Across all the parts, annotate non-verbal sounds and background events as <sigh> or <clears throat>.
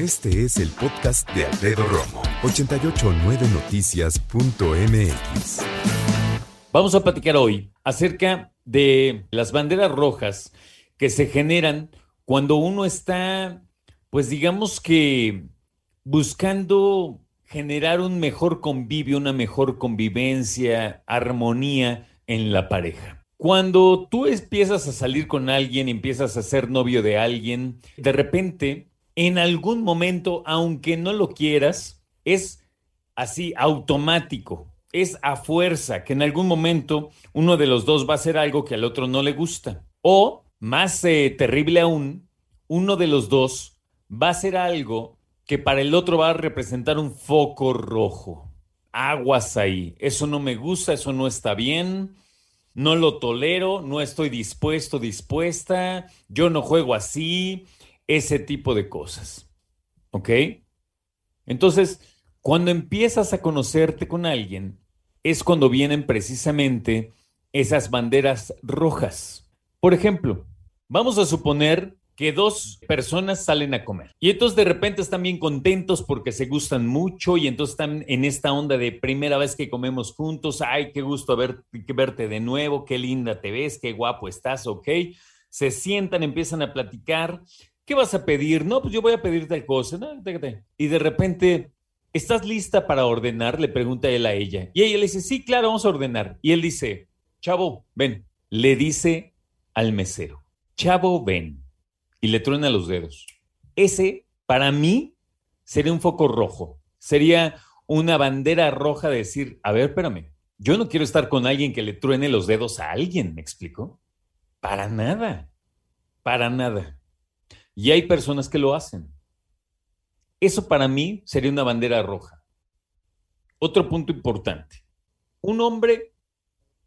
Este es el podcast de Alfredo Romo, 889noticias.mx. Vamos a platicar hoy acerca de las banderas rojas que se generan cuando uno está, pues digamos que buscando generar un mejor convivio, una mejor convivencia, armonía en la pareja. Cuando tú empiezas a salir con alguien, empiezas a ser novio de alguien, de repente, en algún momento, aunque no lo quieras, es así automático, es a fuerza que en algún momento uno de los dos va a hacer algo que al otro no le gusta. O, más eh, terrible aún, uno de los dos va a hacer algo que para el otro va a representar un foco rojo. Aguas ahí. Eso no me gusta, eso no está bien, no lo tolero, no estoy dispuesto, dispuesta, yo no juego así, ese tipo de cosas. ¿Ok? Entonces, cuando empiezas a conocerte con alguien, es cuando vienen precisamente esas banderas rojas. Por ejemplo, vamos a suponer que dos personas salen a comer y entonces de repente están bien contentos porque se gustan mucho y entonces están en esta onda de primera vez que comemos juntos, ay, qué gusto ver, verte de nuevo, qué linda te ves, qué guapo estás, ok. Se sientan, empiezan a platicar. ¿Qué vas a pedir? No, pues yo voy a pedir tal cosa. Y de repente ¿Estás lista para ordenar? Le pregunta él a ella. Y ella le dice, sí, claro, vamos a ordenar. Y él dice, chavo, ven. Le dice al mesero, chavo, ven. Y le truena los dedos. Ese, para mí, sería un foco rojo. Sería una bandera roja de decir, a ver, espérame, yo no quiero estar con alguien que le truene los dedos a alguien, ¿me explico? Para nada, para nada. Y hay personas que lo hacen. Eso para mí sería una bandera roja. Otro punto importante. Un hombre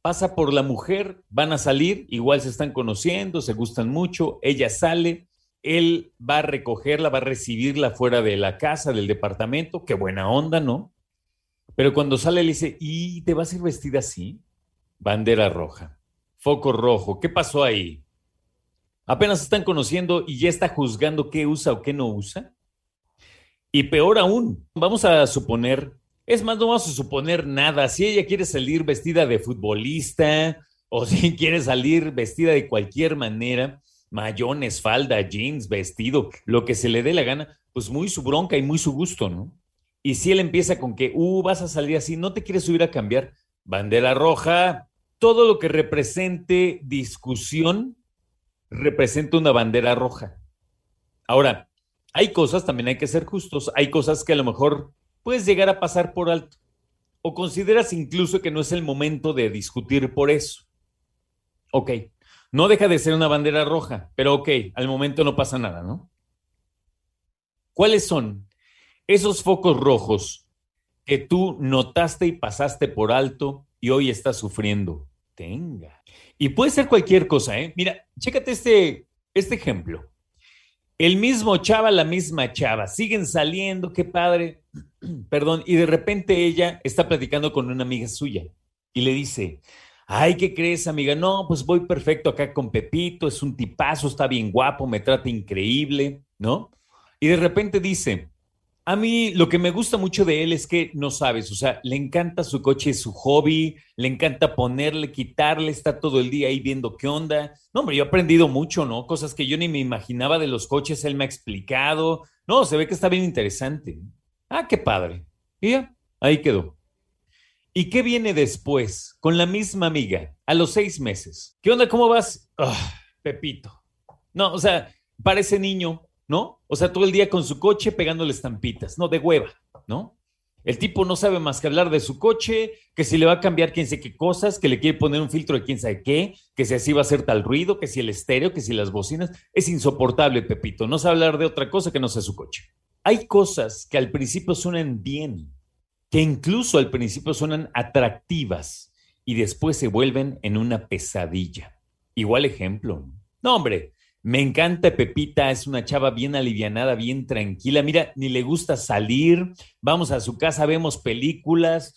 pasa por la mujer, van a salir, igual se están conociendo, se gustan mucho, ella sale, él va a recogerla, va a recibirla fuera de la casa, del departamento, qué buena onda, ¿no? Pero cuando sale le dice, ¿y te vas a ir vestida así? Bandera roja, foco rojo, ¿qué pasó ahí? Apenas están conociendo y ya está juzgando qué usa o qué no usa. Y peor aún, vamos a suponer, es más, no vamos a suponer nada, si ella quiere salir vestida de futbolista o <laughs> si quiere salir vestida de cualquier manera, mayones, falda, jeans, vestido, lo que se le dé la gana, pues muy su bronca y muy su gusto, ¿no? Y si él empieza con que, uh, vas a salir así, no te quieres subir a cambiar, bandera roja, todo lo que represente discusión representa una bandera roja. Ahora, hay cosas, también hay que ser justos, hay cosas que a lo mejor puedes llegar a pasar por alto. O consideras incluso que no es el momento de discutir por eso. Ok, no deja de ser una bandera roja, pero ok, al momento no pasa nada, ¿no? ¿Cuáles son esos focos rojos que tú notaste y pasaste por alto y hoy estás sufriendo? Tenga. Y puede ser cualquier cosa, ¿eh? Mira, chécate este, este ejemplo. El mismo chava, la misma chava, siguen saliendo, qué padre, <clears throat> perdón, y de repente ella está platicando con una amiga suya y le dice, ay, ¿qué crees, amiga? No, pues voy perfecto acá con Pepito, es un tipazo, está bien guapo, me trata increíble, ¿no? Y de repente dice, a mí lo que me gusta mucho de él es que no sabes, o sea, le encanta su coche, su hobby, le encanta ponerle, quitarle, está todo el día ahí viendo qué onda. No, hombre, yo he aprendido mucho, ¿no? Cosas que yo ni me imaginaba de los coches, él me ha explicado. No, se ve que está bien interesante. Ah, qué padre. Y ya, ahí quedó. ¿Y qué viene después? Con la misma amiga, a los seis meses. ¿Qué onda? ¿Cómo vas? Ah, Pepito. No, o sea, parece niño, ¿no? O sea, todo el día con su coche pegándole estampitas, no, de hueva, ¿no? El tipo no sabe más que hablar de su coche, que si le va a cambiar quién sabe qué cosas, que le quiere poner un filtro de quién sabe qué, que si así va a hacer tal ruido, que si el estéreo, que si las bocinas. Es insoportable, Pepito. No sabe hablar de otra cosa que no sea su coche. Hay cosas que al principio suenan bien, que incluso al principio suenan atractivas y después se vuelven en una pesadilla. Igual ejemplo. No, hombre, me encanta Pepita, es una chava bien alivianada, bien tranquila. Mira, ni le gusta salir, vamos a su casa, vemos películas,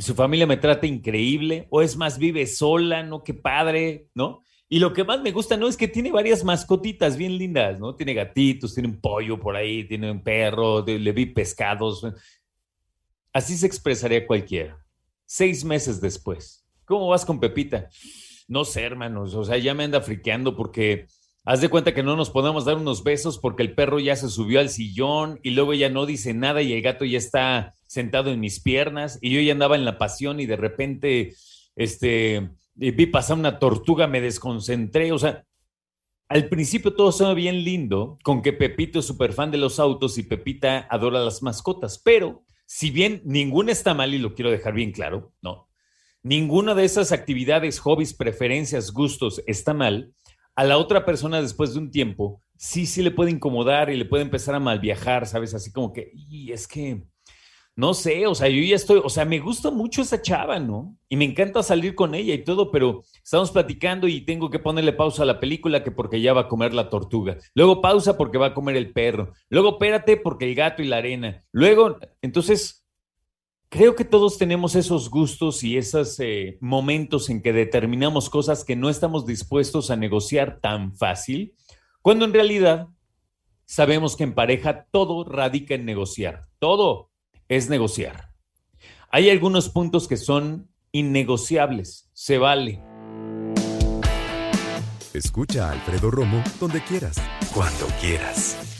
su familia me trata increíble, o es más, vive sola, ¿no? Qué padre, ¿no? Y lo que más me gusta, ¿no? Es que tiene varias mascotitas bien lindas, ¿no? Tiene gatitos, tiene un pollo por ahí, tiene un perro, le vi pescados. Así se expresaría cualquiera. Seis meses después. ¿Cómo vas con Pepita? No sé, hermanos. O sea, ya me anda friqueando porque haz de cuenta que no nos podemos dar unos besos porque el perro ya se subió al sillón y luego ya no dice nada y el gato ya está sentado en mis piernas y yo ya andaba en la pasión y de repente, este, vi pasar una tortuga, me desconcentré, o sea, al principio todo estaba bien lindo, con que Pepito es súper fan de los autos y Pepita adora las mascotas, pero si bien ninguna está mal y lo quiero dejar bien claro, no, ninguna de esas actividades, hobbies, preferencias, gustos está mal, a la otra persona después de un tiempo, sí, sí le puede incomodar y le puede empezar a mal viajar, ¿sabes? Así como que, y es que no sé, o sea, yo ya estoy, o sea, me gusta mucho esa chava, ¿no? Y me encanta salir con ella y todo, pero estamos platicando y tengo que ponerle pausa a la película que porque ya va a comer la tortuga. Luego pausa porque va a comer el perro. Luego espérate porque el gato y la arena. Luego, entonces, creo que todos tenemos esos gustos y esos eh, momentos en que determinamos cosas que no estamos dispuestos a negociar tan fácil, cuando en realidad sabemos que en pareja todo radica en negociar. Todo es negociar. Hay algunos puntos que son innegociables, se vale. Escucha a Alfredo Romo donde quieras, cuando quieras.